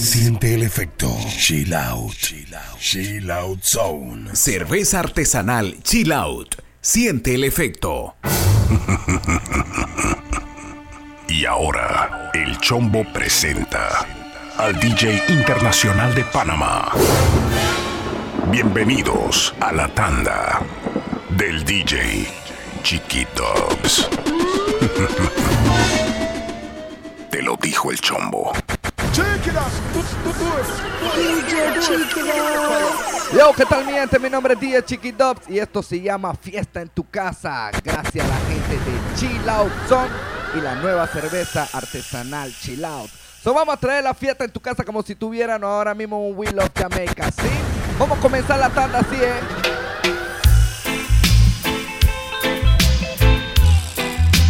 Siente el efecto. Chill out. Chill out zone. Cerveza artesanal Chill Out. Siente el efecto. Y ahora, el Chombo presenta al DJ Internacional de Panamá. Bienvenidos a la tanda del DJ Chiquitops. Te lo dijo el Chombo. Yo, ¿qué tal mi gente? Mi nombre es DJ Chiqui Dubs y esto se llama Fiesta en tu casa. Gracias a la gente de Chill Out Zone y la nueva cerveza artesanal Chill Out. So vamos a traer la fiesta en tu casa como si tuvieran ahora mismo un Wheel of Jamaica, ¿sí? Vamos a comenzar la tanda así, ¿eh?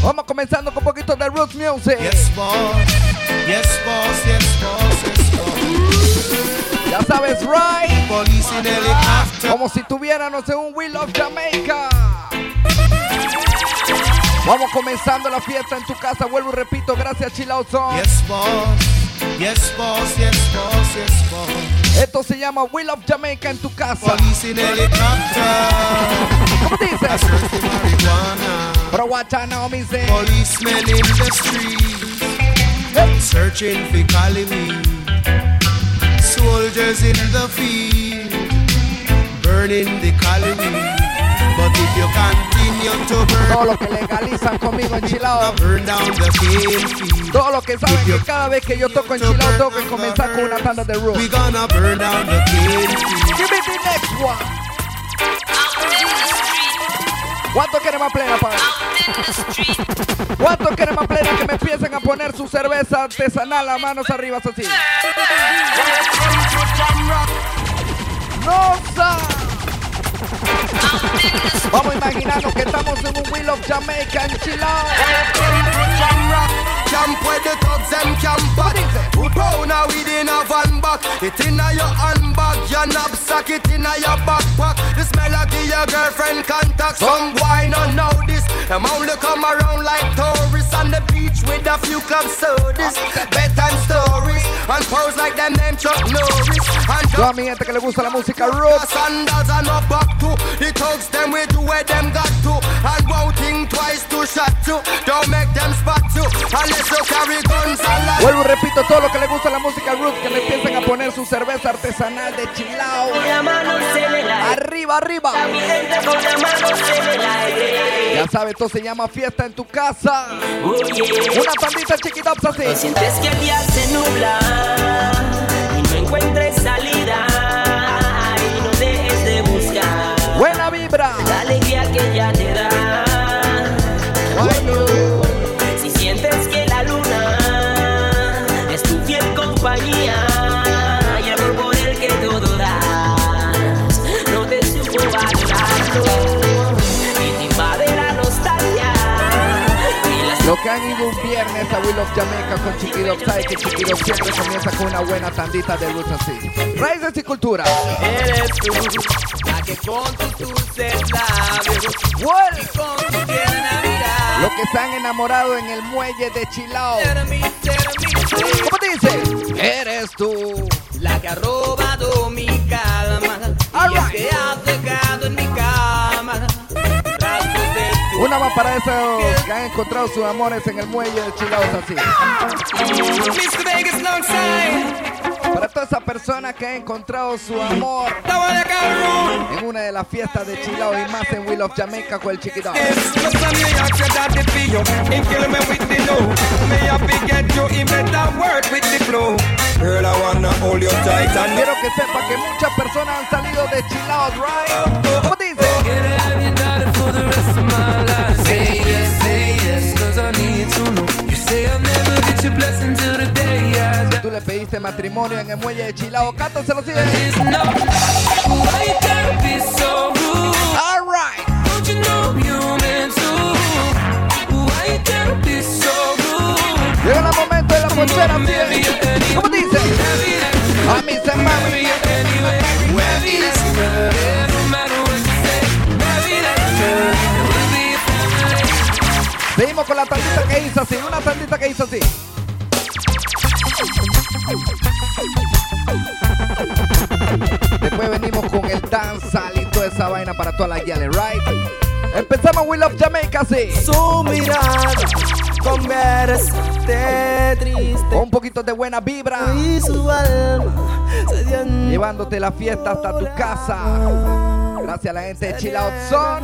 Vamos comenzando con un poquito de Roots Music. Yes, boss. Yes, boss. Yes, boss. Yes, boss. Ya sabes, right? Police. Como si tuviéramos en un Wheel of Jamaica. Vamos comenzando la fiesta en tu casa. Vuelvo y repito, gracias Chill Out Zone. Yes, boss. Yes, boss. Yes, boss. Yes, boss. Esto se llama Wheel of Jamaica en tu casa. Police in helicopter. ¿Cómo dices? I marijuana. Pero guacha no me dice. Policemen in the streets. Searching for calling me. Soldiers in the field. Burning the colony. But if you continue to burn, Todos los que legalizan conmigo en Chill burn down the field. Todos los que saben que cada vez que yo toco en Chill tengo que comenzar con una tanda de We gonna burn down the field. Give me the next one. ¿Cuánto quieren más plena para ¿Cuánto quieren más plena que me empiecen a poner su cerveza artesanal a manos arriba así? ¡No sa! Vamos imaginando que estamos en un Wheel of Jamaica en Chilao. Camp where the thugs them camp at Who pound a weed in a van back It in a your handbag Your knapsack it in a your backpack. The smell of your girlfriend contact. Some wine on know this. Them only come around like tourists On the beach with a few club sodas. Bedtime stories And pose like them name Chuck Norris. And Toda mi gente que le gusta la música rock. Sandals and no back to The thugs them we do where them got to. And won't think twice to shot you Don't make them spot you Unless you carry guns and like Vuelvo y repito, todo lo que le gusta la música rock, que le empiecen a poner su cerveza artesanal de Chilao. Arriba, arriba. Ya sabes, esto se llama fiesta en tu casa. Una pandita chiquita así. sientes que el día se nubla y no encuentres salida y no dejes de buscar Buena vibra. Han ido un viernes a Will of Jamaica con Chiquito, sabe que Chiquito siempre comienza con una buena tandita de luz así. Raíces y cultura. Eres tú, la que con tus dulces labios y con tu tierna mirada Lo que se han enamorado en el muelle de Chilao. ¿Cómo dice? Eres tú. la que ha robado mi calma y All es right. que has dejado Una más para esos que han encontrado sus amores en el muelle de Chilao así. Para todas esas personas que han encontrado su amor en una de las fiestas de Chilao y más en Will of Jamaica con el and Quiero que sepa que muchas personas han salido de Chilao, right? ¿Cómo dice? Tú le pediste matrimonio en el muelle de Chilao, cántaselo así. All right. Llega el momento de la ponchera. ¿Cómo dice? A mí se Seguimos con la tandita que hizo así, una tandita que hizo así. Después venimos con el danzal y toda esa vaina para todas las guiales, right? Empezamos We Love Jamaica así. Su mirada convierte triste. Con un poquito de buena vibra. Y su alma se Llevándote la fiesta hasta tu casa. Gracias a la gente de Chill Out olvidar.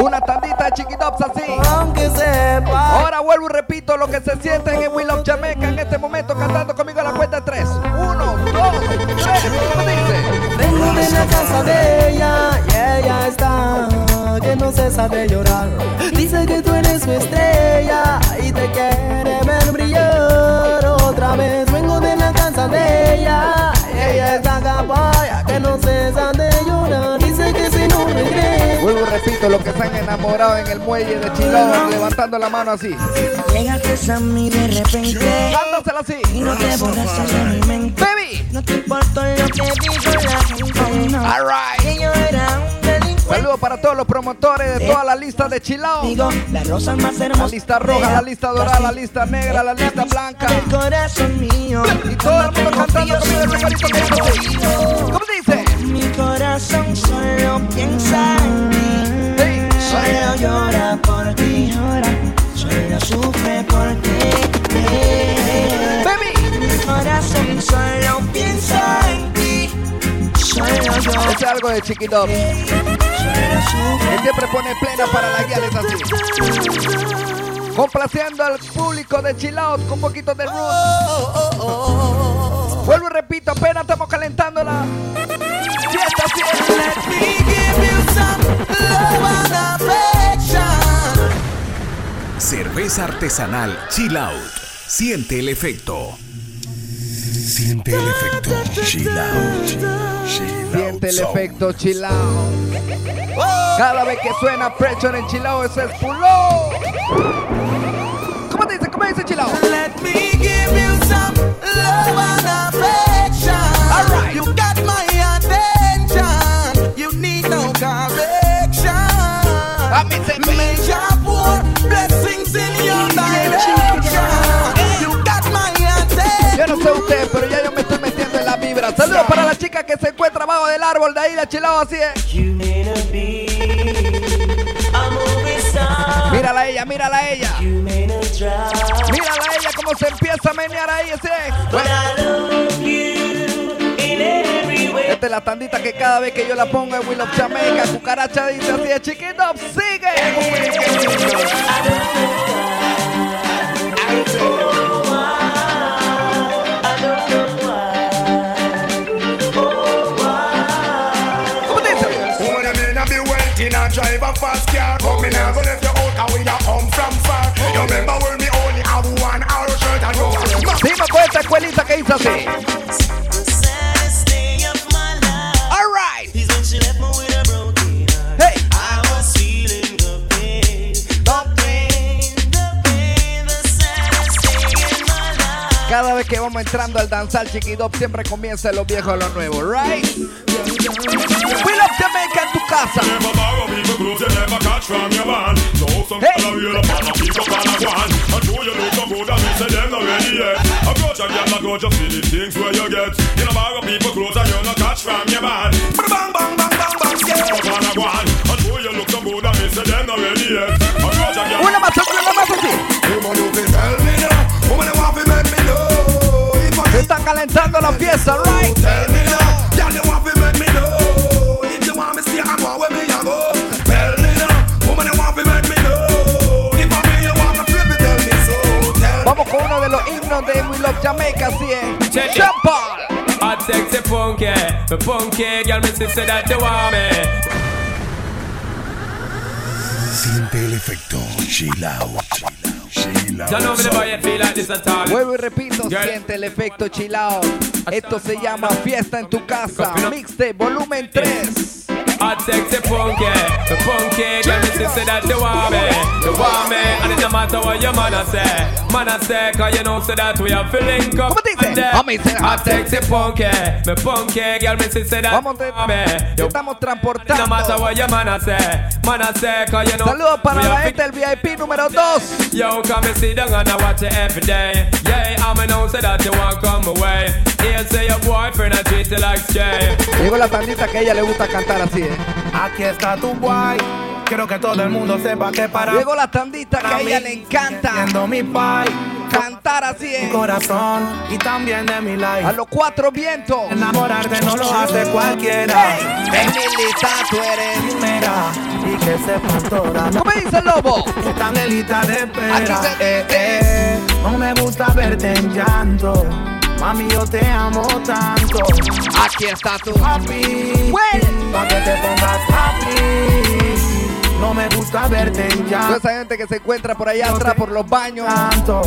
Una tandita de chiquitops así. Aunque sepa Ahora vuelvo y repito lo que se siente en We Love Jamaica en este momento cantando conmigo a la cuenta de tres. Uno, dos, tres. ¿Cómo dice? Vengo de la casa de ella y ella está que no cesa de llorar. Dice que tú eres su estrella y te quiere ver brillar otra vez. Que no cesa de llorar. Dice que si no crees. Vuelvo repito lo que se han enamorado en el muelle de Chilón, levantando la mano así. Llegaste a mí de repente Dándosela así. y no te borraste de mi mente. Baby. No te importó lo que dijo la gente. No. Alright. Que yo era un. Saludos para todos los promotores de toda la lista de Chilao. Digo, la rosa más La hermosa. lista roja, la lista dorada, la lista negra, la lista blanca. del corazón mío. Y todo el mundo cantando conmigo el regalito que de Él sufre. siempre pone plena para la guía, es así. Complaciendo al público de Chill Out con un poquito de roots. Vuelvo y repito, apenas estamos calentando la fiesta. así es. Let me give you some love and affection. Cerveza artesanal Chill Out. Siente el efecto. Siente el efecto. Chill out. Chill Siente el efecto Chill Out. Cada vez que suena Pressure en Chill Out, ese es puló. ¿Cómo dice? ¿Cómo dice Chill Out? Let me give you some love and que se encuentra abajo del árbol de ahí, la chilao así es. Mírala a ella, mírala a ella. Mírala a ella cómo se empieza a menear ahí, así es. Esta es la tandita que cada vez que yo la pongo en Will of Jamaica, cucaracha dice así es, chiquito, sigue. My life. Cada vez que vamos entrando al danzar chiquitop siempre comienza lo viejo lo nuevo, right? Will of Jamaica en tu casa. Hey. A pick up and a one And though you look so good and me say them not ready yet Approach a girl and go just see the things where you get. You know borrow people clothes and you no catch from your man Bang bang bang bang bang Skip up and a one. And though you look so good and me say them not ready yet. Approach a girl Una más, una más así. Woman you fi tell me now. Woman you want fi make me know If I Se está calentando la fiesta, right? Tell me uno de los himnos de We Love Jamaica, así es. Check it. Sean Paul. Hot sexy funky, the funky girl, me sister that you want me. Siente el efecto. Chill out. Chill out. Don't know me never yet feel like this at all. Vuelvo y repito, Girl. siente el efecto chilao. Esto se llama Fiesta en tu casa. Mixtape, volumen 3. Hot sexy funky, the funky girl, me sister say that they want me, they want me, and it no matter what your man a say, man a say, cause you know say that we up. And there. Homie, say I take the punky, me punky, girl, me say that Vamos, me. estamos no matter transportando. what your man a say, man a say, cause you know. Saludos para we la are gente del VIP número 2. Yo, come and sit down and I watch it every day. Yeah, I'm a know say that you want come away. Here say your boyfriend I treat you like Jay. Llegó la tandita que a ella le gusta cantar así, ¿eh? Aquí está tu guay. Quiero que todo el mundo sepa que para Llegó la tandita que a ella le encanta mi pai, cantar así, mi ¿eh? corazón y también de mi life. A los cuatro vientos. Enamorarte no lo hace cualquiera. Emilita, tú eres. Primera y que sepan todas ¿Cómo dice el lobo? están de espera. Eh, eh, no me gusta verte en llanto. Mami, yo te amo tanto. Aquí está tú. Happy, Well. pa' que te pongas happy. No me gusta verte en Toda esa gente que se encuentra por allá atrás, por los baños. tanto.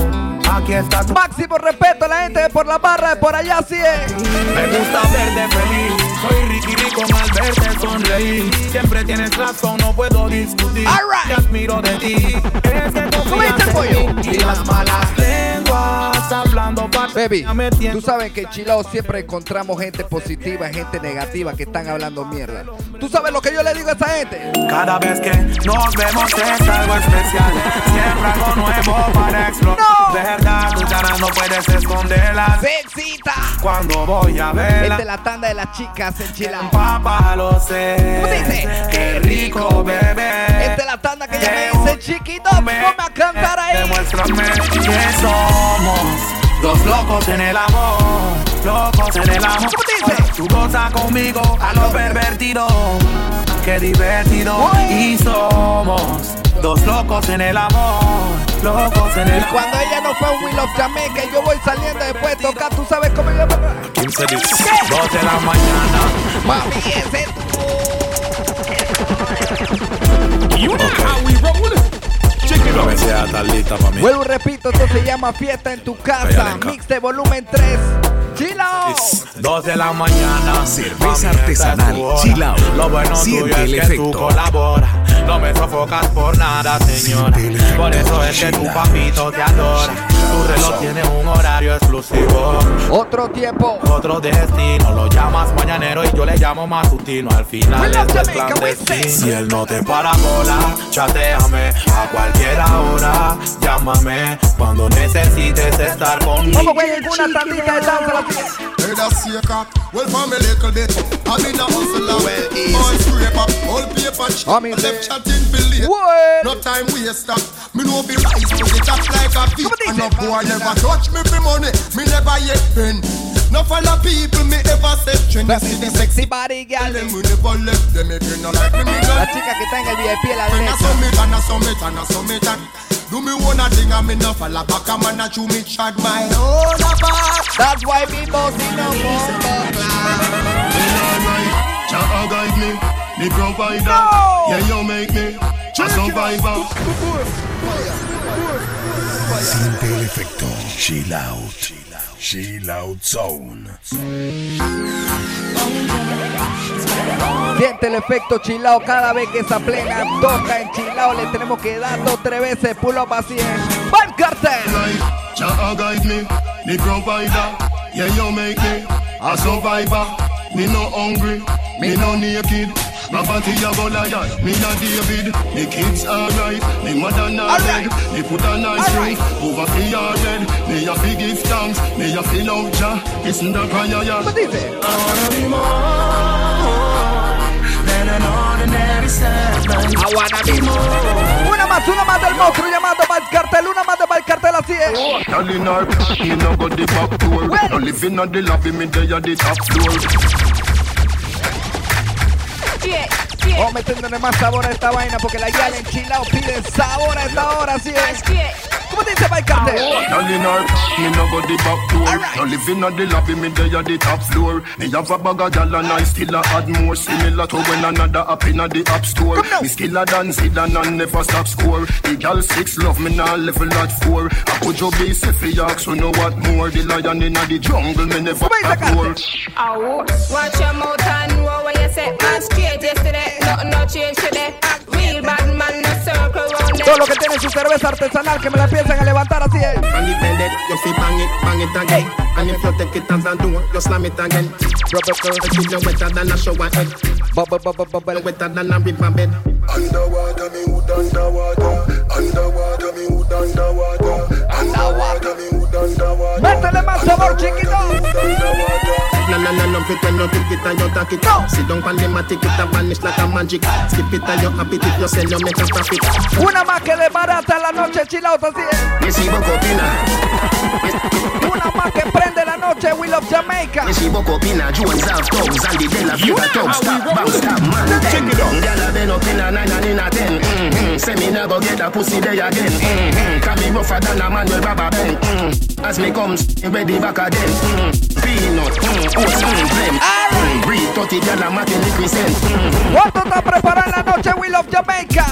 Aquí está Máximo respeto a la gente de por la barra, de por allá sí es. Me gusta verte feliz. Soy Ricky Rico al verte sonreír. Siempre tienes razón, no puedo discutir. All right. Te admiro de ti. Es que ¿Cómo dice el confías en. Y las malas lenguas hablando para Baby, tú sabes que en Chilao siempre encontramos gente positiva, gente negativa que están hablando mierda. ¿Tú sabes lo que yo le digo a esa gente? Cada vez que nos vemos es algo especial. Siempre algo nuevo para explorar. No. Verdad, tus ganas no puedes esconderlas. ¡Sexita! Cuando voy a verla. Esta es la tanda de las chicas en Chilao. Papá lo sé. ¿Cómo dice? Qué rico bebé. Esta es la tanda que ella me dice, chiquito, ponme a cantar ahí. Demuéstrame que somos dos locos en el amor, locos en el amor. ¿Cómo dice? Tú gozas conmigo a lo pervertido, qué divertido. Y somos dos locos en el amor, locos en el Y cuando ella no fue a un Will of Jamaica yo voy saliendo después de tocar, tú sabes cómo yo... Dos de la mañana. Mami, ese es You know how we roll. Vuelvo y repito, esto se llama Fiesta en tu casa, mix de volumen 3. ¡Chilo! Dos de la mañana. Cerveza artesanal, chill out. Lo bueno Siente tuyo es el que tú efecto. colaboras. No me sofocas por nada, señora. Por eso es que tu papito te adora. Tu reloj tiene un horario exclusivo. Otro tiempo. Otro destino, lo llamas mañanero y yo le llamo matutino. Al final esto es clandestino. Si él no te para bola, chateame a cualquier hora. Llámame cuando necesites estar conmigo. Vamos con una tandita de danza. a well for me little bit. I'm in a hustle, well scraper, all paper chip. I'm in Left chatting. What? No time waste up. Me know be rise, but it up like a on, And no boy never touch me for money. Me never yet been. No follow people me ever set trend. That's See the sexy body, girl. them we never left them again. No like me, me La no. chica que en el VIP a la I derecha. summit and I summit and I summit do me one a thing and me no follow back. I'm a chew me chat my own apart. That's why we bossy no more. Jah guide me, the provider. No! Yeah, you make me a survivor. Siente el efecto. Chill out. Chill out zone. Siente el efecto chilao cada vez que esa plena toca en chilao. Le tenemos que dar dos tres veces pull up así en Bad Cartel. Guide me, the provider. Yeah, you make me a survivor. Me no hungry, me no naked. Body a Goliath, me a David. The kids alright, me mother not dead. Me put a nice roof over the yard dead. Me a fi give thanks, me a fi love Jah. Listen the prayer, yeah. ¿Cómo dice? I wanna be more than an ordinary servant. I wanna be more. Una más, una más del monstruo llamado Bad Cartel. Una más de Cartel así es. Girl in her, me no go the back door. No living on the lobby, me there at the top floor. Vamos metiéndole más sabor a esta vaina porque la guía en chilao pide sabor a esta hora así es. ¿Cómo dice Bad Cartel? Girl in her, me no go the back door. Alright. No living on the lobby, me there at the top floor. Me have a bag of gal and I still a add more. Similar to when another up in the app store. Come now. Me skill a dance it and I never stop score. The gal six love me now level at four. I put your base if you ask, so know what more. The lion in the jungle, me never Come on, have war. Oh, watch your mouth and know what you say. Man straight yesterday, nothing no change today. Real bad man, no Todo lo que tiene su cerveza artesanal que me la empiezan a levantar así es. And if bend it, you fi bang it, bang it again. And if you take it as a do, you slam it again. Rub it, rub it, you wetter than a shower head. Bubble, bubble, bubble. Wetter than a river bed. Underwater, me hood underwater. Underwater, me hood underwater. Underwater, me hood underwater. Métele más sabor, chiquito. No, no, no, love it when you take it and you it. Sit down on the mat, take it and vanish like a magic. Skip it and you happy if you sell, you make a profit. Una más que de barata en la noche, chilaos así es. Recibo copina. Una más que prende la noche, We Love Jamaica. Recibo copina, Jones have and the Della Vida. Stop, bang, stop, man. Check it out. Gyal a been up in a nine and in a ten. Mm-hmm. Say me never get a pussy there again. Mm-hmm. Can be rougher than a man with rubber band. Mm-hmm. As me comes, ready back again. Mm-hmm. Peanut, mm, oats, mm, blem. Mm, breathe, 30 gyal a mat in the crescent. Mm-hmm. ¿Cuánto está preparada la noche, We Love Jamaica?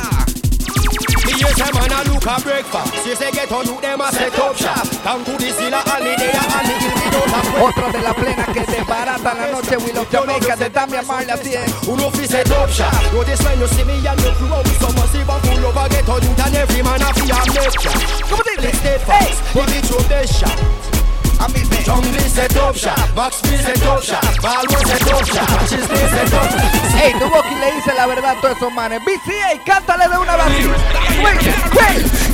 Me say man a look a breakfast. Say say get on look them a set up shop. Down to the silla and the day and the hill Otra de la plena que de barata la noche, We Love Jamaica de Damian Marley así es. Uno fi set up shop. Notice when you see me and you crew out with some massive and full over get on youth and every man a fi a make ya. Come on, stay fast. Put it through the shop. Ey, tu Boki le dice la verdad a todos esos manes. BCA, cántale de una vez.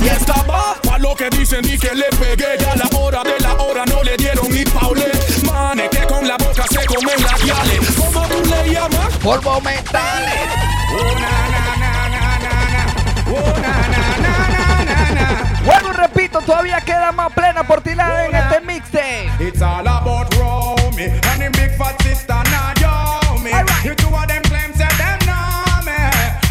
Y estaba pa' lo que dicen y que le pegué Ya a la hora de la hora no le dieron ni paule Mane que con la boca se comen las guiales ¿Cómo tú le llamas? Polvo mentales. Bueno, repito, todavía queda más plena por tirar en este mixtape. It's all about Romy And them big fat sister Naomi You two of them claim say them know me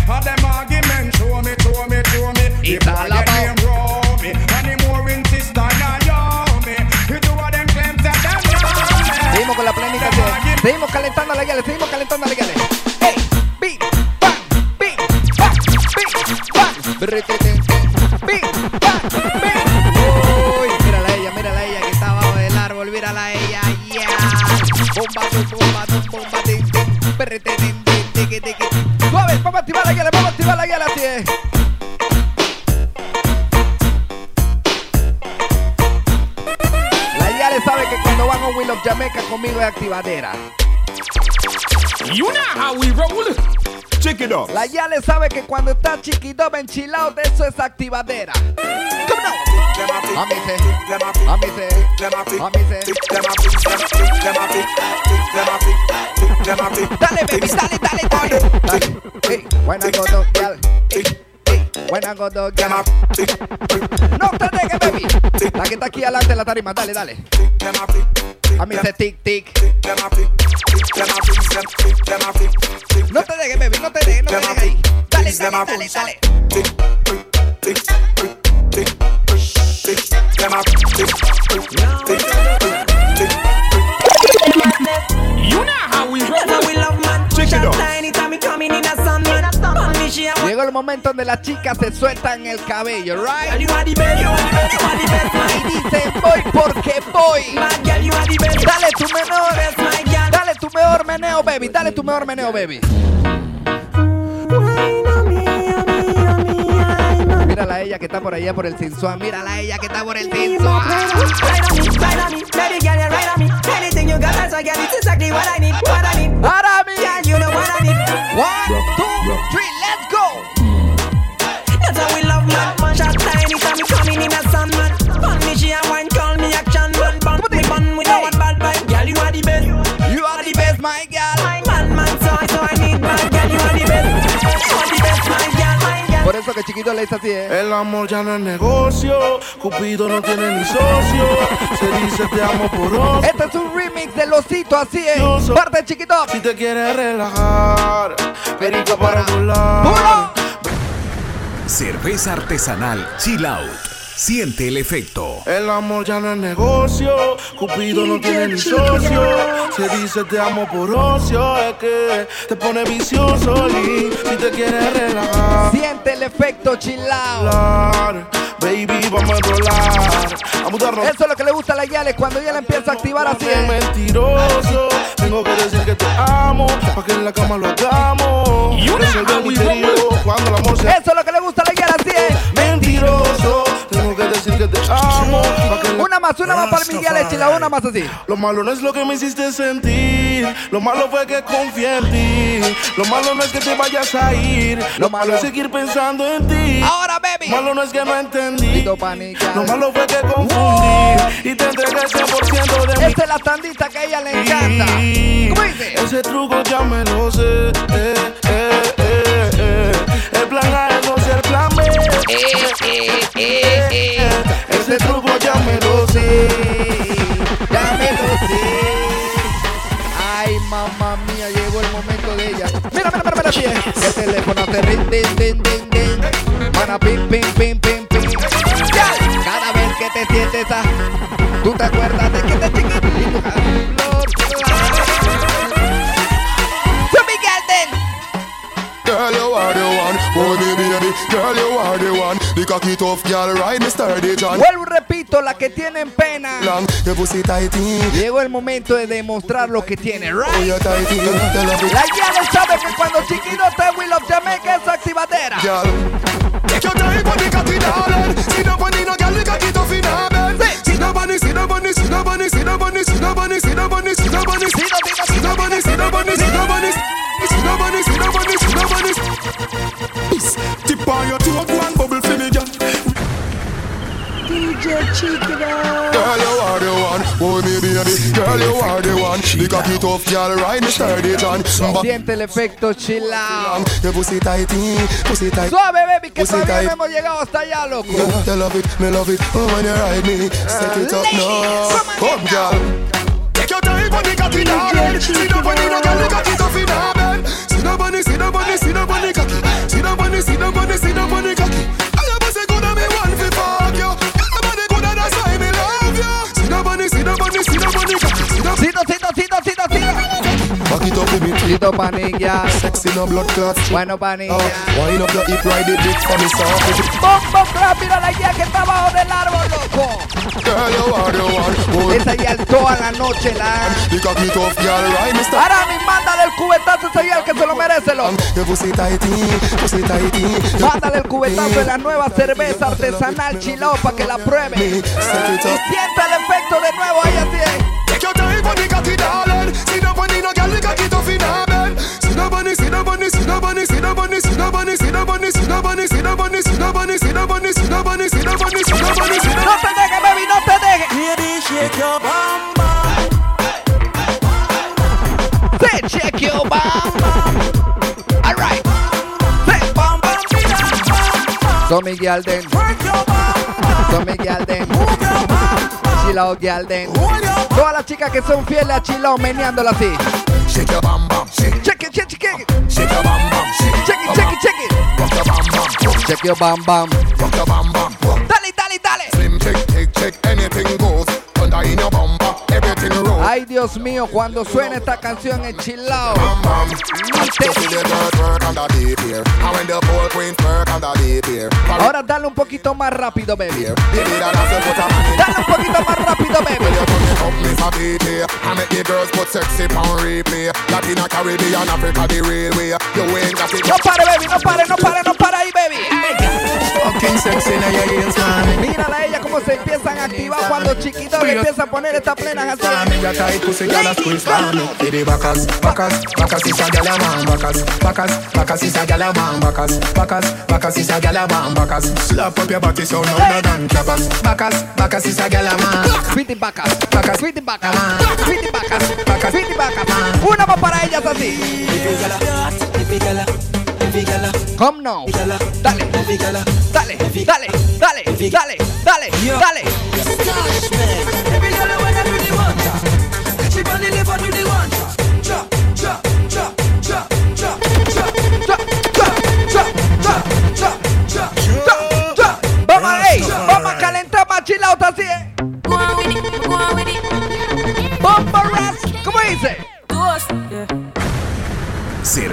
All them argument show me, show me, show me It's all about- name Romy And them worrying sister Naomi You two of them claim say them know me Seguimos con la plenica. así es. Seguimos calentando a la guiales, seguimos calentando a la guiales. ¡Ey! ¡Bing! ¡Bang! ¡Bing! ¡Bang! ¡Bing! ¡Bang! Jamaica conmigo es activadera. You know how we roll Check it out. La Yale sabe que cuando está chiquito enchilado de eso es activadera. ¿Cómo no? A mí se, a mí se, a mí se. No te dejes, baby. La que está aquí adelante la tarima, dale, dale. A mí se tic, tic. No te dejes, baby, no te dejes, no te dejes ahí. Dale, dale, dale, dale. El momento donde las chicas se sueltan el cabello, right? Y dicen voy porque voy. Dale tu menor, dale tu mejor meneo, baby. Dale tu mejor meneo, baby. Mírala a ella que está por allá por el Sinsuán. Mírala a ella que está por el Sinsuán. Ride on me, ride on me, baby my girl. Por eso que chiquito le dice así, ¿eh? El amor ya no es negocio, Cupido no tiene ni socio, se dice te amo por ocio. Este es un remix del osito, así es. Parte chiquito. Si te quieres relajar, perico para volar. Cerveza artesanal Chill Out. Siente el efecto. El amor ya no es negocio, Cupido no tiene ni socio, se dice te amo por ocio, es que te pone vicioso y si te quieres relajar. Siente el efecto chilao. Baby, vamos a enrolar, a mudarnos. Eso es lo que le gusta a la Yale cuando ella la empieza a activar así. Bien mentiroso, tengo que decir que te amo, pa' que en la cama lo hagamos. Resolver el misterio cuando el amor se Eso es lo que le gusta a la más, una más para Miguel Echila, una más así. Lo malo no es lo que me hiciste sentir. Lo malo fue que confié en ti. Lo malo no es que te vayas a ir. Lo malo es seguir pensando en ti. Ahora, baby. Lo malo no es que no entendí. Lo malo fue que confundí. Y te entregué el 100% de mí. Esta es la tandita que a ella le encanta. ¿Cómo dice? Ese truco ya me lo sé. Eh, eh, eh, eh. El plan A es no ser plan B. Ese truco ya me lo sé. Ya me lo sé. Ay, mamá mía, llegó el momento de ella. Mira, mira, mira, mira, bien. El teléfono te rin, din, din, din, din. Mana, pim, pim, pim, pim, pim. Cada vez que te sientes a, tú te acuerdas de que te chiquitito. Cocky tough girl. Vuelvo repito, la que tienen pena. Long, your pussy tighty. Llegó el momento de demostrar lo que tiene, Oh, right? you tighty. You love it. La guía sabe que cuando chiquito está Will of Jamaica es activadera. Girl, take your time the cocky, darling. No girl, the cocky tough in her bed. Cheeky Dog. Girl, you are the one. Oh, me baby. Girl, you are the one. The cocky tough girl, ride me sturdy John. But Siente el efecto chill out. your pussy tighty, mm, pussy tight. Suave, baby, que Pussy todavía tight. no hemos llegado hasta allá, loco. Yeah, you love it, me love it. Oh, when you ride me, set it up now. Come, girl. Take your time on the cocky, darling. Sit down on the no girl, the cocky tough in her bed. Sit down on the, sit down on the, sit down on the cocky. Sit down on the, sit down on the, sit down on the it up me. Cito panilla. Sexy no blood clots. Bueno, panilla. Oh, wind up your hip, ride it big for me soft. Bombo clap, mira la guía que está abajo del árbol, loco. Girl, you are the one. Esa guía toda la noche la. the cocky tough girl, me sturdy. Ahora mi mándale el cubetazo ese guía que se lo merece, loco. Your pussy tighty, pussy tighty. Mándale el cubetazo de la nueva cerveza artesanal chilao para que la pruebe. Y sienta el efecto de nuevo ahí así. Take your time on the cocky, darling. Sit down on the no girl, the cocky tough in her bed. Sit down on the, sit down on the, sit down on the, sit down on the, sit down on the, sit down on the, sit down on the, sit down on the, sit down on the, sit down on the, sit down on the, sit down on the, sit down on the, sit down No te dejes, baby, no te dejes. Baby, shake your bum bum. Say check your bam. Alright. Say Bum bum, bida, bum bum. So Miguel den. Work your bum bum. So Miguel den. Chilao girl bum. Todas las chicas que son fieles a Chilao meneándola así. Shake your bam bam, shake, Check it, check it, check it. shake your bam bam, shake, Check it, check it, check it. rock your bam bam, Check your bam bam. rock your bam bam. Dale, dale, dale. Slim check, check, check, anything goes. In your everything. Ay, Dios mío, cuando suena esta canción en Chilao. Ahora dale un poquito más rápido, baby. Dale un poquito más rápido, baby. No pare, baby, no pare, no pare, no pare ahí, baby. Mírala a ella cómo se empiezan a activar cuando chiquito. le empieza a poner esta plena así. Me got tight pussy, girl, a squeeze for me. For the backers, backers, backers is a gal a man Backers, backers, backers is a gal a man Backers, backers, backers is a gal a man Backers, slap up your body so no more than clappers Backers, backers is a gal a man. Fiti vacas, Backers, fiti vacas, fiti vacas, fiti vacas. Una más para ellas así. Come now. Dale, dale, dale, dale, dale, dale, dale,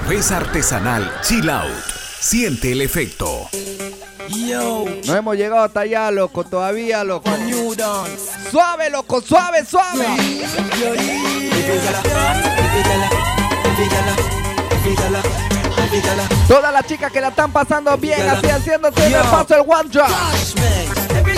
Cerveza artesanal Chill Out. Siente el efecto. No hemos llegado hasta allá, loco, todavía, loco. Suave, loco, suave, suave. Todas las chicas que la están pasando bien, así haciéndose el paso el one drop. Every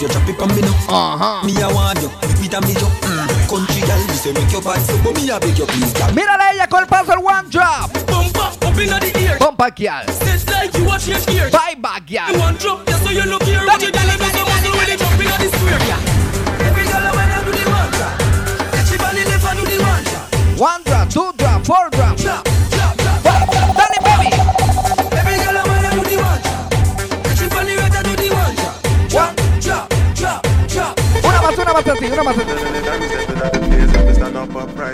if you drop it on me now. Ajá. Me a want you, if it a me you. Mm. Country girl, me say make your bad so, but me a beg you please, girl. Mírala a ella con el paso el one drop. Bumper up inna the ear. Bomba girl. Stage like you watch your ear. Bye back girl. You want drop, yeah, so you look here. Watch it, dale, dale, dale, when you jump inna the square, yeah. Every girl I wanna do the one drop. She body left and do the one drop. One drop, two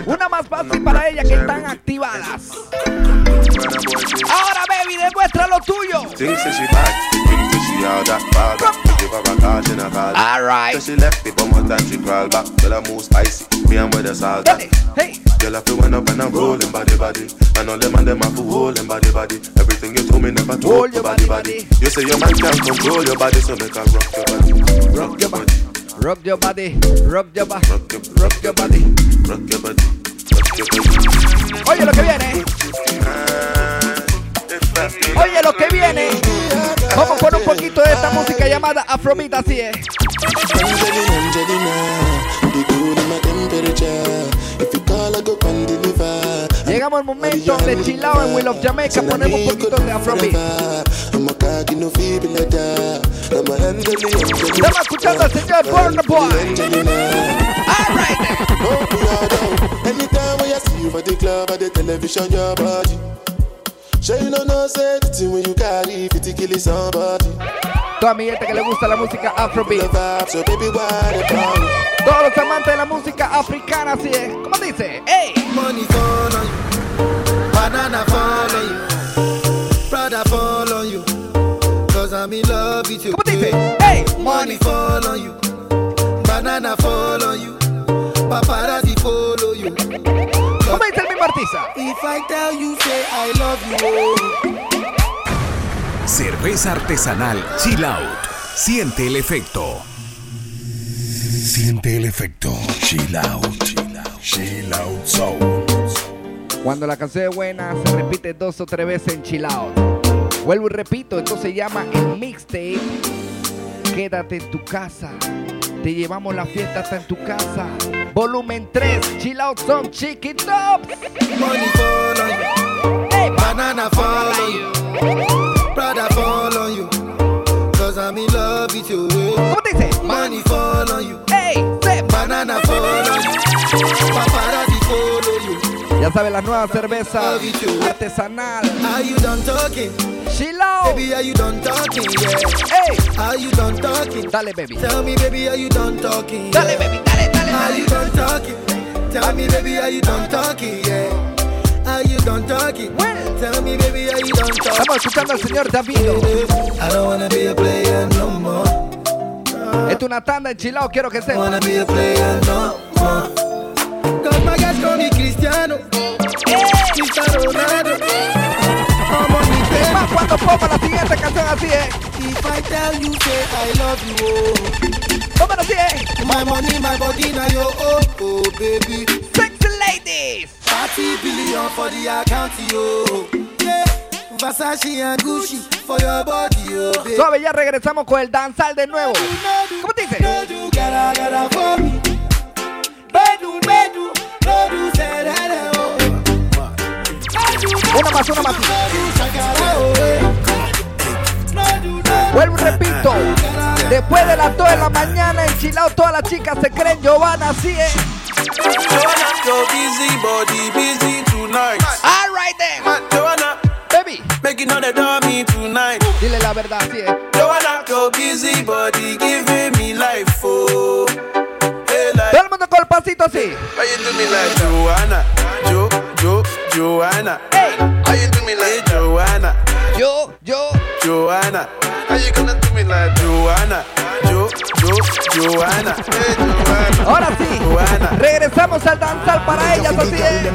Una más, así, fácil para ellas que están activadas. Ahora, baby, demuestra lo tuyo. Alright. She left me, more time she crawl back. Girl, I move spicy, me and where the salt. Hey. Girl, I feel when up and I'm rolling body body. And all them and them I feel holding body body. Everything you told me never told your body body. You say your man control your body, so make her rock your body. Rock your body. Rock your body, rock your body, rock your body. Rock your body. Rock your body. Oye lo que viene. Oye lo que viene. Vamos con un poquito de esta música llamada Afrobeat, así es. Llegamos al momento de chilao en Will of Jamaica. Ponemos un poquito de Afrobeat. I'm a cocky, no feeble like that. I'm a Angelina, Angelina. Estamos escuchando al señor Burna Boy. Alright oh. Anytime when I see you for the club or the television, your body. Sure you know no say the thing when you carry 50 kill somebody. Toda mi gente que le gusta la música Afrobeat. So baby, why the problem? Todos los amantes de la música africana, así es. ¿Cómo dice? ¡Ey! Money fall on you, banana fall on you, Prada fall on you, cause I'm in love with you. ¿Cómo dice? ¡Ey! Money fall on you, banana fall on you, paparazzi follow you. ¿Cómo dice el mismo artista? If I tell you, say I love you. Oh. Cerveza artesanal Chill Out. Siente el efecto. Siente el efecto. Chill out. Chill out zone. Cuando la canción es buena, se repite dos o tres veces en Chill Out. Vuelvo y repito, esto se llama el mixtape. Quédate en tu casa. Te llevamos la fiesta hasta en tu casa. Volumen 3, Chill Out son Chiqui Tops. Money fall on you, banana fall on you, Prada fall on you, cause I'm in love with you. ¿Cómo dice? Money fall on you, Hey, banana fall on you, paparazzi follow you. Ya sabes, la nueva cerveza artesanal. Are you done talking? Chill out. Baby, are you done talking? Yeah. Hey. Are you done talking? Dale, baby. Tell me, baby, are you done talking? Dale, Yeah. baby, dale, dale, Are dale. you done talking? Tell me, baby, are you done talking? Yeah. Are you done talking? Tell me, baby, are you done talking? Estamos escuchando al señor Davido. I don't wanna be a player no more. Esto es una tanda en Chill Out, quiero que I wanna sepa. be a player no more. Me Cristiano. Cristiano Ronaldo. The Es más, cuando pongo la siguiente canción así es. If I tell you, say I love you, oh. Póngalo así es. My money, my body, now your oh, oh, baby. Sexy ladies. 30 billion for the account, yo. Yeah. Versace and Gucci for your body, oh, baby. Suave, ya regresamos con el danzal de nuevo. ¿Cómo dice? Después de las 2 de la mañana en Chill Out, todas las chicas se creen Giovanna, así es. Joanna, your busy body busy tonight. All right then. Joanna, baby, making all the dummy tonight. Dile la verdad, así es. Joanna, your busy body giving me life, oh. Hey, Todo el mundo con el pasito así. how you do me like Joanna, Jo, Jo, Joanna? Hey, how you do me like Joanna? Yo, yo, Joanna, how you gonna do me like Joanna? Jo, Jo, Joanna, hey Joanna. Ahora sí. Joanna. Regresamos al danzal para ellas, así es.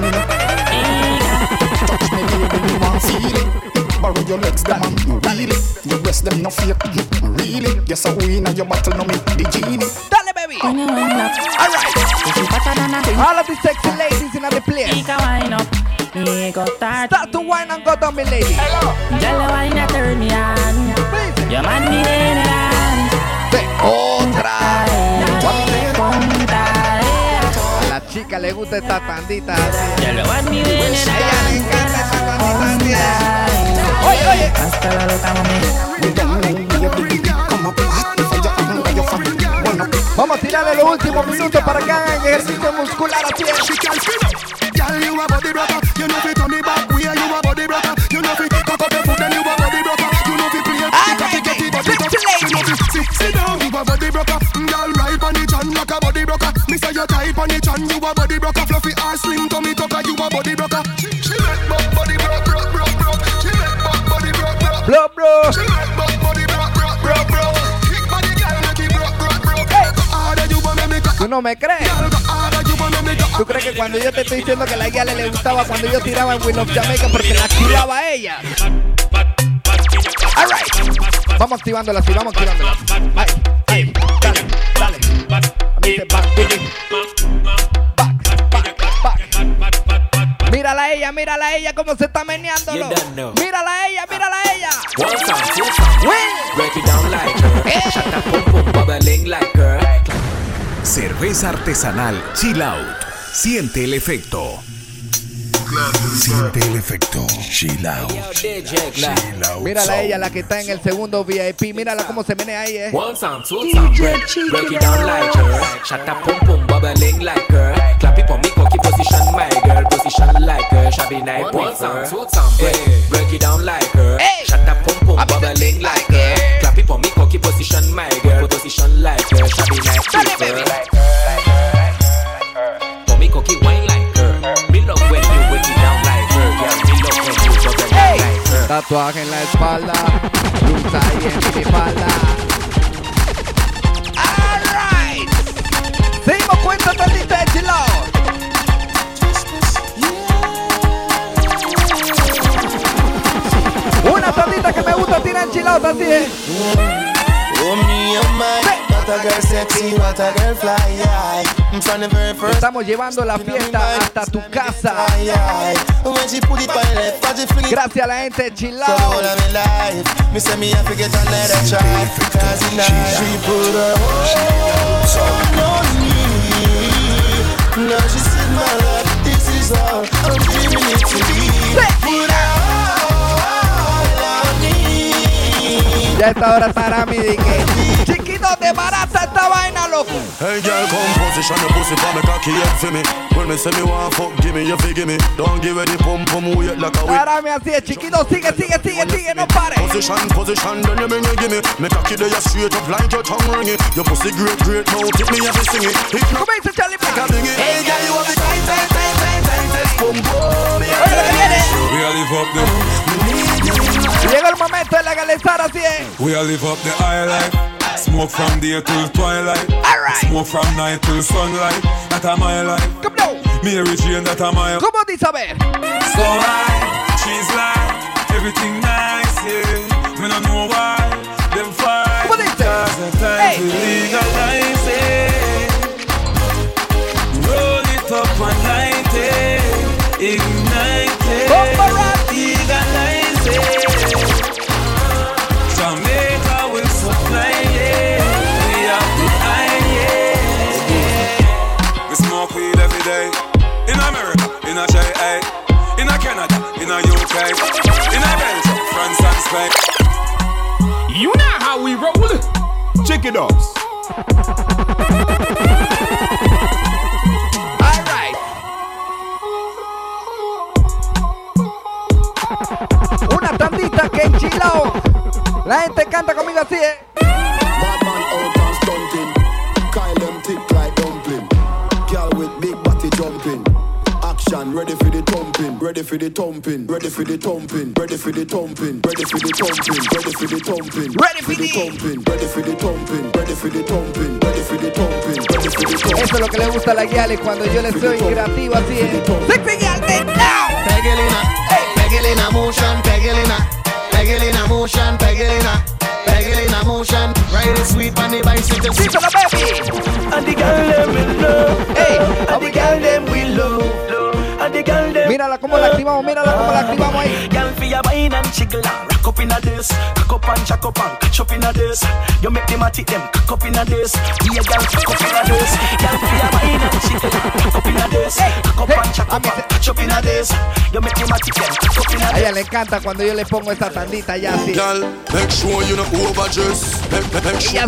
Touch me, baby, me want. Borrow your legs, them and really. Your breast, them no fake. Really. Yes, I win and your battle, no me, the genie. Dale, baby. Alright. All of the sexy ladies in the place. wine up. Me go start. Start to wine and go down, my lady. Hello. Girl, you wine that turn me on. Your man me in it on. De otra. Chica le gusta esta want me in it A ella le encanta esta tandita. Oye, oye. Hasta la loca, mami. Vamos a tirarle los últimos minutos para que hagan ejercicio muscular así es. Girl, you a body broker. You know fi turn it back way. You a body broker. You know fi cock up your foot then you a body broker. You know fi play it. You got to get it body broker. You know fi sit sit down. You a body broker. Girl, ride on the like a body broker. Me say you tight on the chan. You a body broker. Fluffy ass slim tummy tucker. You a body broker. She she make buck body broke broke broke broke. She make buck body broke broke. Bro, bro. She make buck body broke broke broke broke. Kick body girl make it broke broke broke. Harder you want me make ¿Tú no me crees? ¿Tú crees que cuando yo te estoy diciendo que la guía le gustaba cuando yo tiraba en Win of Jamaica porque la activaba a ella? Alright. Vamos activándola así, vamos activándola. Ay, ella, mírala a ella cómo se está meneándolo. Mírala a ella, mírala a ella. One time, two time. Break it down like her. Shut up, pum pum, bubbling like her. Cerveza artesanal Chill Out. Siente el efecto. Siente el efecto. Chill out. Chill out. Mírala a ella, la que está en el segundo VIP. Mírala cómo se menea ahí, eh. One time, two time, break, break it down like her. Shut up, pum pum, bubbling like her. Clap it for me, cocky position, my girl, position like her. Shabby night, one time, two time, break, break it down like her. Shut up, pum pum, bubbling like her. Clap it for me, cocky position, my girl, position like her. Shabby night, baby. For me, cocky wine like her. Me love when you break it down like her. Yeah, me love when you bubbling like her. Tatuaje en la espalda, luz ahí en mi espalda. Fly, yeah. From the very first Estamos llevando la fiesta hasta tu casa. When she put it by the left, I just fling it. Gracias a la gente de chill Ya esta hora estará mi dique. Chiquito, te barata esta vaina, loco. Hey girl, come position your pussy for me cocky head for me. When me say me want fuck, give me your fig, give me. Don't give it the pum pum wait like a whip. Ahora me así es, chiquito. Sigue, sigue, sigue, sigue, no pare. Position, position, then you bring it, give me. Me cocky there straight up like your tongue ring it. Your pussy great, great, now take me have to sing it. It no Comienza Charlie Black. Hey girl, you have the tight, tight, tight, tight, tight, tight, pum pum. Oye, lo que viene. We all live up the, Llegó el momento de legalizar así es. we all live up the high life. Smoke from day till twilight. Alright. Smoke from night till sunlight. That a my life. Come now. Mary Jane, that a my. ¿Cómo dice a ver? So high, she's like everything nice, yeah. Me no know why them fight. ¿Cómo dice? Cause the time Hey. to legalize it. Roll it up and light it, UK, in a and Spain. You know how we roll. Check it out. Alright. Una tandita que enchilao. La gente canta conmigo así, ¿eh? Ready for the thumping, ready for the thumping, ready for the thumping, ready for the thumping, ready for the thumping, Ready for the the- thumping, ready for the thumping, ready for the thumping, ready for the thumping, ready for the thumping. Eso es lo que le gusta a la guiales cuando yo le soy creativo así, ¿eh? Sexy guial de now. Pegelina, pegelina motion, pegelina. Peggle in a motion, peggle in a, peggle in a motion. Ride it sweet on the bicycle. Díselo, baby. And the girl them will love. Hey, and the girl them will love. Mírala cómo la activamos, mírala cómo la activamos ahí. Wine and jiggle and rock up in a this. Cock up and jack up and catch up in a this. You make them a tick them cock up in a this. Be a girl, cock up in a this. Girl, for your wine and jiggle and rock up in a this. Cock up and jack up and catch up in a this. You make them a tick them cock up in a A this. ella le encanta cuando yo le pongo esta tandita ya así. Girl, make sure you overdress.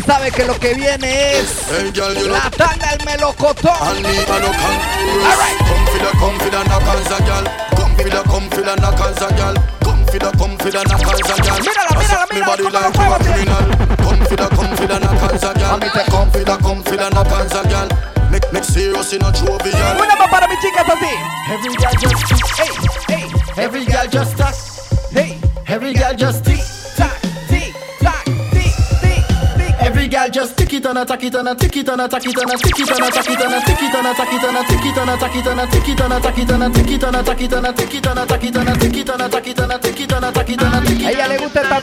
Sabe que lo que viene es Hey, girl, you la tanda del melocotón. And me, I no can Come for the, come for the knockers, a girl. Come for the, come for the knockers, a girl. Come for the, come for the knockers, a girl. Mírala, mírala, Me mírala, body cómo lo like you a mueve, criminal. Come for the, come for the knockers, a girl. Come for the, come for the knockers, a girl. Make, make serious in a jovial. Una más para mis chicas así. Every girl just tick. Hey, hey. Every girl just touch. Hey. Every girl just tick. Girl just tick it on a tack it on a tick it on a tack it on a tick it on a tack it on a tick it on a tack it on a tick it on a tack it on a tick it on a tack it on a tick it on a tack it on a tick it on a tack it on a tick it on a tack it on a tick it on a tack it on a tick it A ella le gusta esta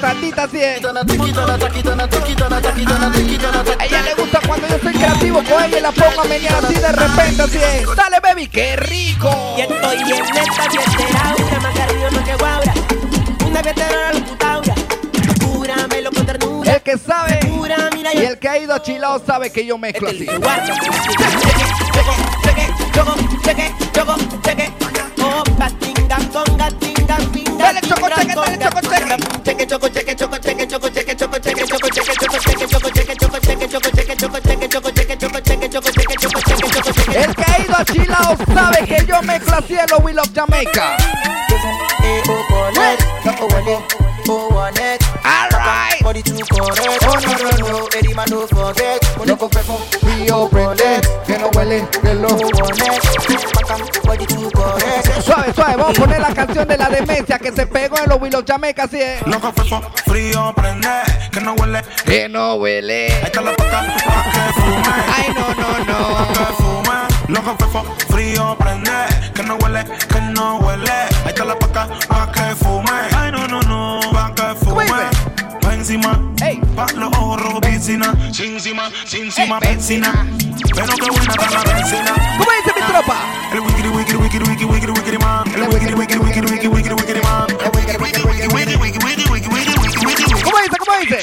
así. eh. on a tick it on a tack it on a tick it on a tack it on a tick it on a tack A ella le gusta cuando yo soy creativo y la pongo a menear así de repente así. eh. Dale, baby, qué rico. Y estoy bien bien más que arriba, más que. Una. El que sabe y el que ha ido a Chilao sabe que yo mezclo así. Guarda, cheque, choco, cheque, choco, cheque. Oh, patinga, conga, tinga, pinga. Dale, choco, cheque, dale, choco, cheque. Cheque, choco, cheque, choco, cheque, choco, cheque, choco, cheque, choco, cheque, choco, cheque, choco, cheque, choco, cheque, choco, cheque, choco, cheque, choco, cheque, choco, cheque, choco, cheque, choco, cheque, choco, cheque. El que ha ido a Chilao sabe que yo mezclo así en los Alright. Body too correct. Oh no no no, Eddie man no forget. Loco pepo, frío, prende, que no huele, que lo Body too correct. Suave, suave, vamos a poner la canción de la demencia que se pegó en los Will of Jamaica, así es. Loco fefo, frío, prende, que no huele. Que no huele. Ahí está la pa' que fume. Ay, no, no, no. Pa' que fume. Loco fefo, frío, prende, que no huele, que no huele. Ahí está la paca, pa' que fume. Encima, pa' los ojos, encima, sin encima, benzina. Pero qué buena está la benzina. ¿Cómo dice mi tropa? El wikiri, wikiri, wikiri, wikiri, wikiri, wikiri, man. El wikiri, wikiri, wikiri, wikiri, wikiri, wikiri, man. El wikiri, wikiri, wikiri, wikiri, wikiri, wikiri, wikiri, wikiri. ¿Cómo dice? ¿Cómo dice?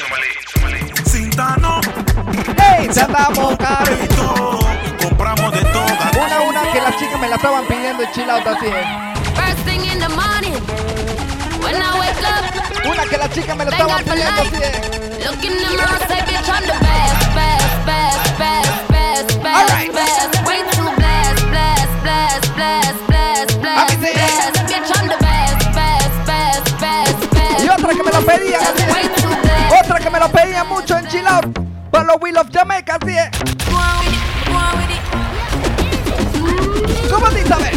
Cintano, ¡Ey! Se andamos caro. compramos de todo. Una, una que las chicas me la estaban pidiendo en chill out así es. Que me la thank estaban God for pidiendo así es. Look in the mirror, say, bitch, I'm the best, best, best, best, best, best, best. Way too blessed, blessed, blessed, blessed, blessed, blessed, blessed. Bitch, I'm the best, best, best, best, best. Y otra que me lo así blessed. Otra que me lo pedían mucho en chill out. Para los Will of Jamaica así es. ¿Cómo ver.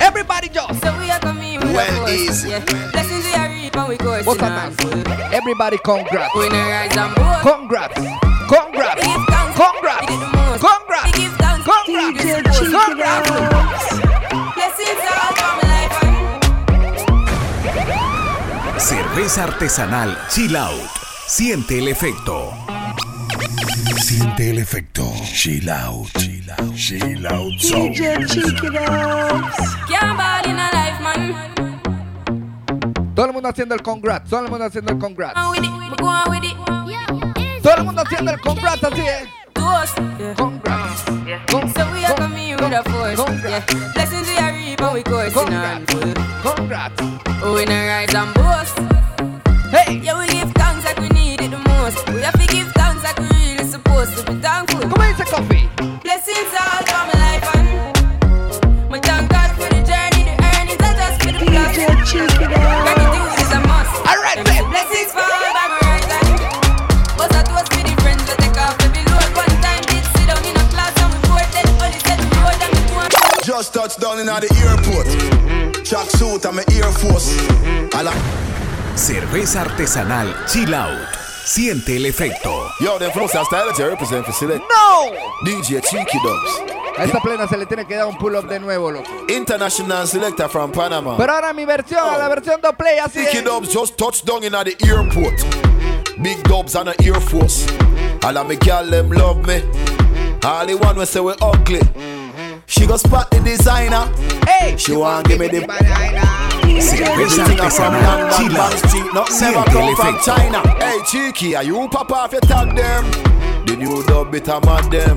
Everybody just. So we are coming with Well, easy. yeah. Blessings we are reap and we go man? Everybody congrats. We no rise and boast. Congrats. Congrats. Congrats. Congrats. Congrats. Congrats. Blessings all for my life and Cerveza artesanal Chill Out. Siente el efecto. Siente el efecto. Chill out. Chill out. Chill out zone. can't ball in a life, man. Todo el mundo haciendo el congrats. Todo el mundo haciendo el congrats. Go on with it, we go on with it. Todo el mundo haciendo el congrats así es. Toast, yeah. Congrats. So we are coming with a force, yeah. Blessings we are reap and we coursing on full. Congrats. We no rise and boast. Hey. Yeah, we give thanks like we need it the most. We have to give thanks like we really supposed to be thankful. ¿Cómo dice Coffee? Blessings all on. Just touched down in the airport. Track suit and my Air Force. I like. Cerveza artesanal Chill Out. Siente el efecto. Yo, Style that you represent for select. No! DJ Cheeky Dubs. A esta plena se le tiene que dar un pull-up de nuevo, loco. International selector from Panama. Pero ahora mi versión, a la versión do play, así es. Dubs just touched down in at the airport. Big Dubs on the Air Force. All of me girl them love me. All the one we say we ugly. She go spot the designer. Hey, she want give me the Cerveza Everything are from artesanal London, Chila. Bank Street, not never Siente el come from efecto. China. Hey, cheeky, are you pop off your tag them? The new dub bit a mad them.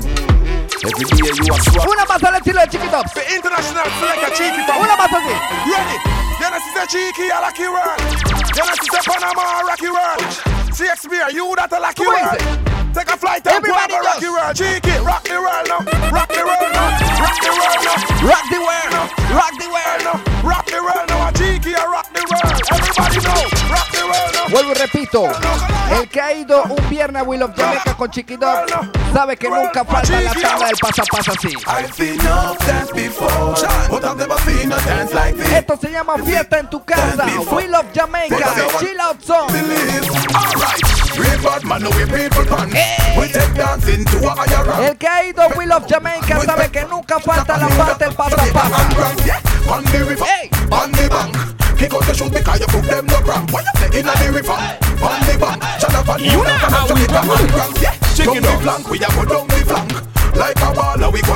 Every day you a swap. Una más al estilo de Chiquito. The international selector cheeky from Una más así. Ready? You know see say cheeky a lucky world. You know see say Panama a rocky world. CXB are you that a lucky Come on, world? Take a flight and go Everybody a rocky world. Cheeky, rock the world now. Rock the world now. Rock the world now. Rock the world. Rock the world. now. Rock the world now. Cheeky rock the world. Everybody know. Rock the world now. Vuelvo y repito, el que ha ido un viernes a Will of Jamaica con Chiquito sabe que nunca falta la tanda del así. Seen a dance like this. Esto se llama fiesta en tu casa, Will of Jamaica, Chill Out Zone. Real bad man, we people pants. We take dancing to a higher rank. El que ha ido Will of Jamaica sabe que nunca falta la parte del pasa pasa. On the river, on the bank. Kick out the shoes because you put them no cramp. When you play in the river, on the bank. Shut up and You know how we do. and cramp. Yeah, Check it down the flank, we a go down the flank.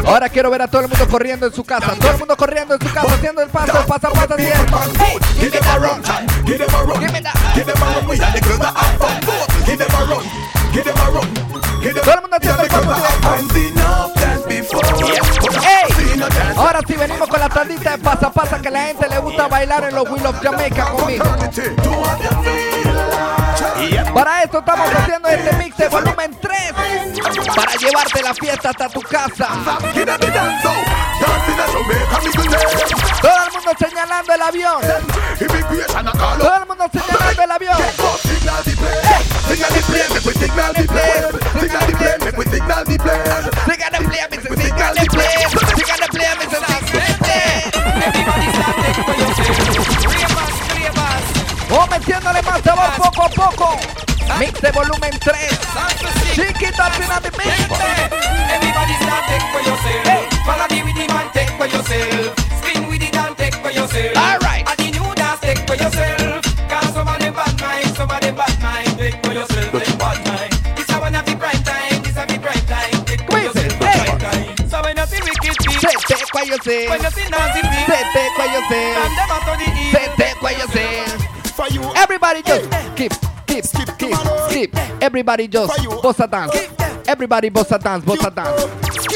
Ahora quiero ver a todo el mundo corriendo en su casa, todo el mundo corriendo en su casa, haciendo el paso, el pasa pasa así es. Hey, Give them a run, Chan. Give them a run. Give them a run. We are the girls that have fun. Give them a run. Give them a run. Give them Todo el mundo haciendo el paso Ahora sí venimos con la tandita de pasa pasa que la gente le gusta bailar en los Will of Jamaica conmigo. Para esto estamos haciendo este mix de volumen 3 para llevarte la fiesta hasta tu casa. Todo el mundo señalando el avión. Todo el mundo señalando el avión. Mix de volumen 3. Chiquito al final de mix. Everybody start take for yourself. Follow me with the and take for yourself. Spin with it and take for yourself. All right. And the new dance take for yourself. Cause some of them bad mind, some of them bad mind. Take for yourself, them bad mind. This a one of the prime time, this a the prime time. Take for yourself, prime time. So when you see wicked people, Sete cuello se. when you see Everybody just bossa dance. Everybody bossa dance, bossa dance.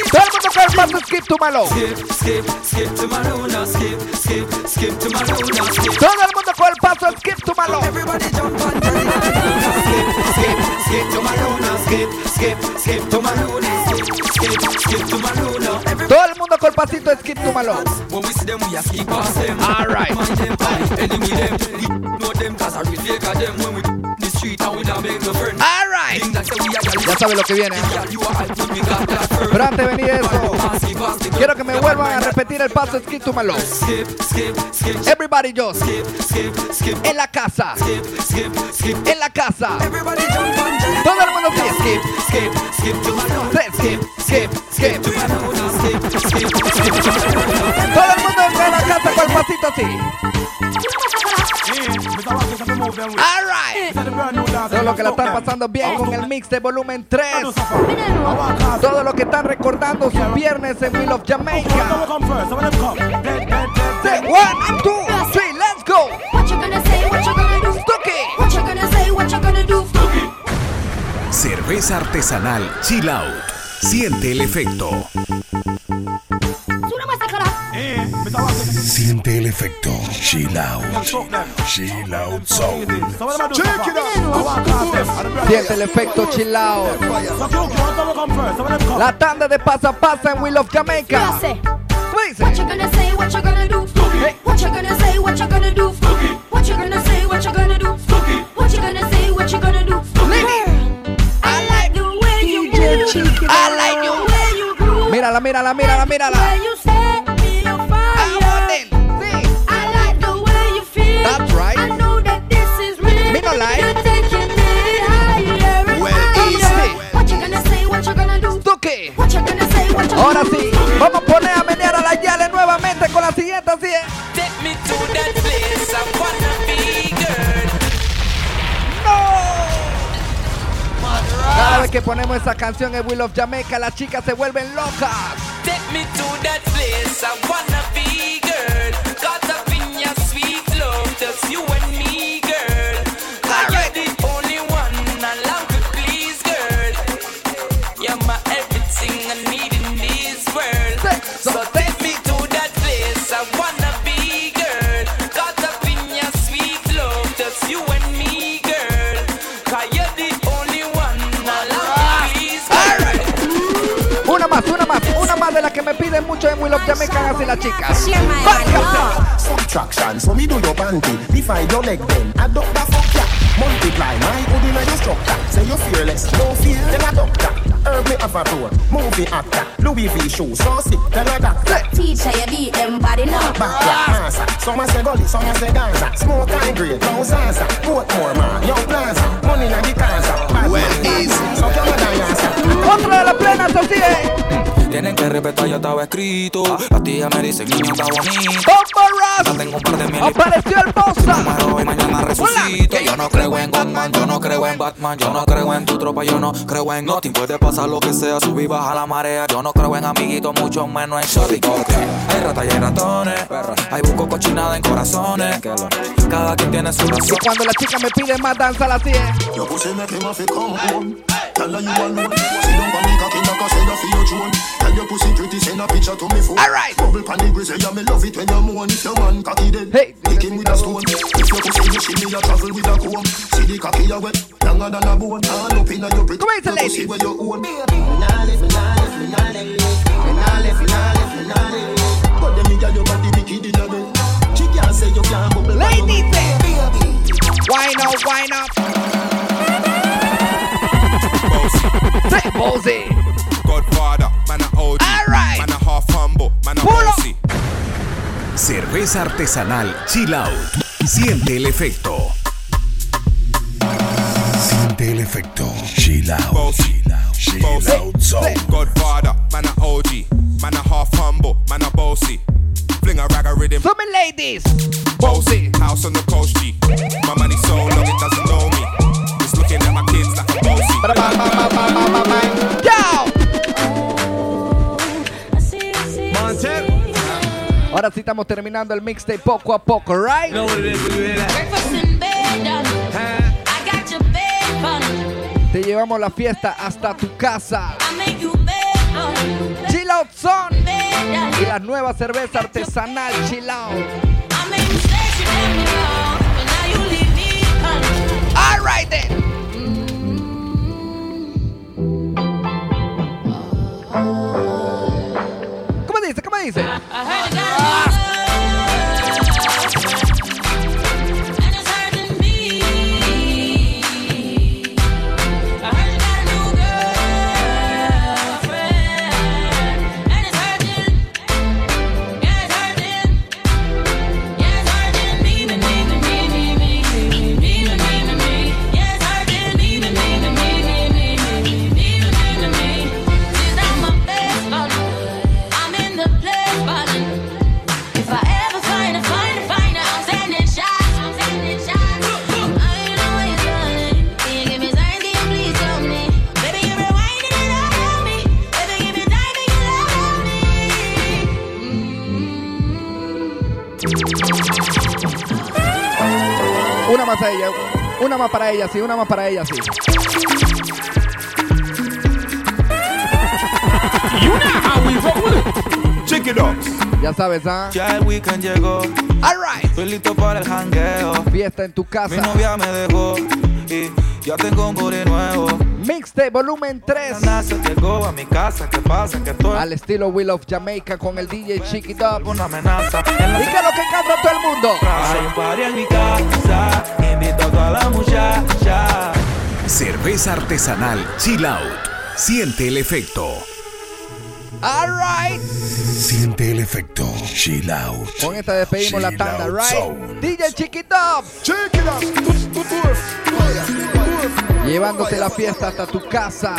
Todo el mundo con el paso skip to malo. Skip, skip skip to my luna, skip, skip, skip to my luna, skip. Todo el mundo con el paso skip to malo. Everybody jump and skip, skip, skip to my luna, skip, skip, skip to my luna, skip, skip, skip to my luna. Todo el mundo con el pasito skip to malo. When we see them, we a skip past them. All right. Man them enemy them. We know them 'cause I real fake them. When we the street and we not make no friend. Ya sabe lo que viene. Pero antes de venir eso, quiero que me vuelvan a repetir el paso skip to skip, skip, Everybody just en la casa. En la casa. Todo el mundo skip. Skip, skip my Skip, skip, skip. My. Todo el mundo en la casa con el pasito así. Todo lo que la están pasando bien con el mix de volumen 3. Todo lo que están recordando sus viernes en Wheel of Jamaica. One, two, three, let's go. What you gonna say? What you gonna do? What you gonna say? What you gonna do? Cerveza artesanal Chill Out. Siente el efecto. Siente el efecto. Chill out. Chill out zone. Siente el efecto chilao. La tanda de pasa pasa en Wheel of Jamaica. What you gonna say? What you gonna do? What you gonna say? What you gonna do? What you gonna say? What you gonna do? What you gonna say? What you gonna do? I like the way you move. I like. The way you groove. Mírala, mírala, mírala, mírala. Gonna do? Toque. What you gonna say? What you Ahora sí. Vamos a poner a menear a la Yale nuevamente con la siguiente así es. Take me to that place I wanna be, girl. Cada vez que ponemos esa canción en Will of Jamaica, las chicas se vuelven locas. Take me to that place I me piden mucho en Will of Jamaica, así las chicas. Subtraction, so me do your panty. Divide your leg then, adopt the fuck ya. Multiply my hood in your structure. Say you're fearless, no fear, tell a doctor. Herb me have a tour, movie actor. Louis V shoes, so sick, tell a doctor. Teacher, you beat them body now. Back ya, answer. Some a say gully, some a say Gaza. Smoke high grade, no Zaza. Goat more man, young plaza. Money na the casa. Well, easy. So come on, answer. Las. Tienen que respetar, ya estaba escrito. Las tías me dicen, niño, está bonito. Ya tengo un par de mil. Apareció el. Hoy mañana resucito. Yo no creo en Batman, yo no creo en Batman. Yo no creo en tu tropa, yo no creo en nothing. Puede pasar lo que sea, subir, baja la marea. Yo no creo en amiguitos, mucho menos en shorty. Hay ratas y hay ratones. Hay buco cochinada en corazones. Cada quien tiene su Y razón. cuando las chicas me piden más danza, pussy make him have to come home. Tell her you alone. Sit down on me cocky like I say you feel throne. Tell your pussy pretty, send a picture to me phone. Alright. Bubble pan the grizzly, yeah me love it when you moan. If your man cocky dead, hey. kick him with a stone. If your pussy you shimmy, you travel with a comb. See the cocky you wet, longer than a bone. All up inna your pretty, Come here, your ladies. where you own. Me nah live, me nah live, me nah live, me nah live, me nah live, me nah live. But them nigga your body wicked inna bed. She can't say you can't bubble. Ladies, baby. Wine up, wine up. Say Bozy. Godfather, man a OG, Alright. man a half humble, man a bossy. Cerveza artesanal Chill Out. Siente el efecto. Siente el efecto. Chill out. Bossy, Chill bossy. out zone. Godfather, man a OG, man a half humble, man a bossy. Fling a rag a rhythm. So me ladies. Bossy, house on the coast G. My money so long it doesn't know me. It's looking at my kids like a bossy. Yo. Ahora sí estamos terminando el mixtape poco a poco, right? Breakfast in bed, darling. I got your bed, honey. Te llevamos la fiesta hasta tu casa. I make you bed, honey. Chill Out. Bed, darling. Y la nueva cerveza artesanal Chill Out. I make you amazing. I heard it. Una más para ella, sí. Una más para ella, sí. Check it out. Ya sabes, ¿ah? Ya el weekend llegó. Alright. Estoy listo para el jangueo. Fiesta en tu Mi casa. novia me dejó y ya tengo un booty nuevo. Mixtape volumen 3. NASA llegó a mi casa, ¿qué pasa? Que estoy Al estilo Will of Jamaica con el DJ Chiqui Dub. una amenaza. ¿Y qué es lo que canta todo el mundo? Hay un party en mi casa, invito a toda la muchacha. Cerveza artesanal Chill Out. Siente el efecto. Alright. Siente el efecto. Chill out. Con esta despedimos la tanda, right? zone. DJ Chiqui Dub. Llevándote la fiesta hasta tu casa.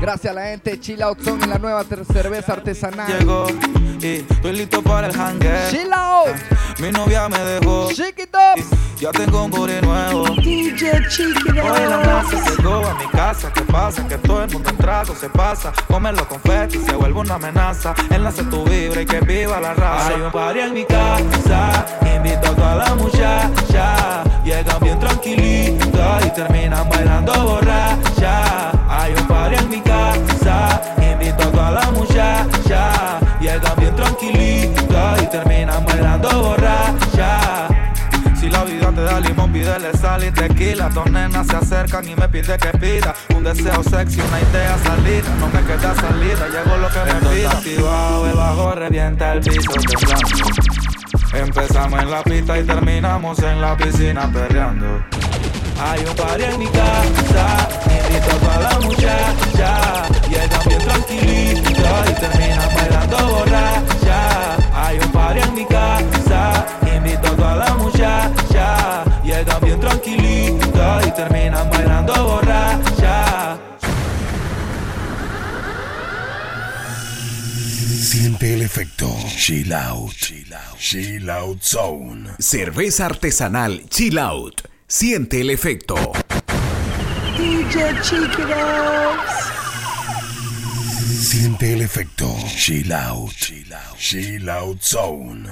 Gracias a la gente Chill Out Zone y la nueva cerveza artesanal. Llegó y estoy listo para el hangue. Chill out. Mi novia me dejó. Chiquito. Ya tengo un booty nuevo. DJ Chiquito. Hoy la masa llegó a mi casa. ¿Qué pasa? Que todo el mundo en trago se pasa. Comen los confetis se vuelve una amenaza. Enlace tu vibra y que viva la raza. Hay un party en mi casa. Invito a toda la muchacha. Llegan bien tranquilitas y terminan bailando borracha. Hay un party en mi casa. Invito a toda la muchacha. Llegan bien tranquilitas y terminan bailando borracha. Si la vida te da limón, pídele sal y tequila. Dos nenas se acercan y me pide que pida un deseo sexy, una idea salida. No me queda salida, llegó lo que me pida. activado, el bajo revienta el piso temblando. Empezamos en la pista y terminamos en la piscina perreando. Hay un party en mi casa, invito a toda la muchacha. Llegan bien tranquilita y terminan bailando borracha. Hay un party en mi casa, invito a toda la muchacha. Llegan bien tranquilita y terminan bailando borracha. Siente el efecto. Chill out. Chill out zone. Cerveza artesanal Chill Out. Siente el efecto. DJ. Siente el efecto. Chill out. Chill out zone.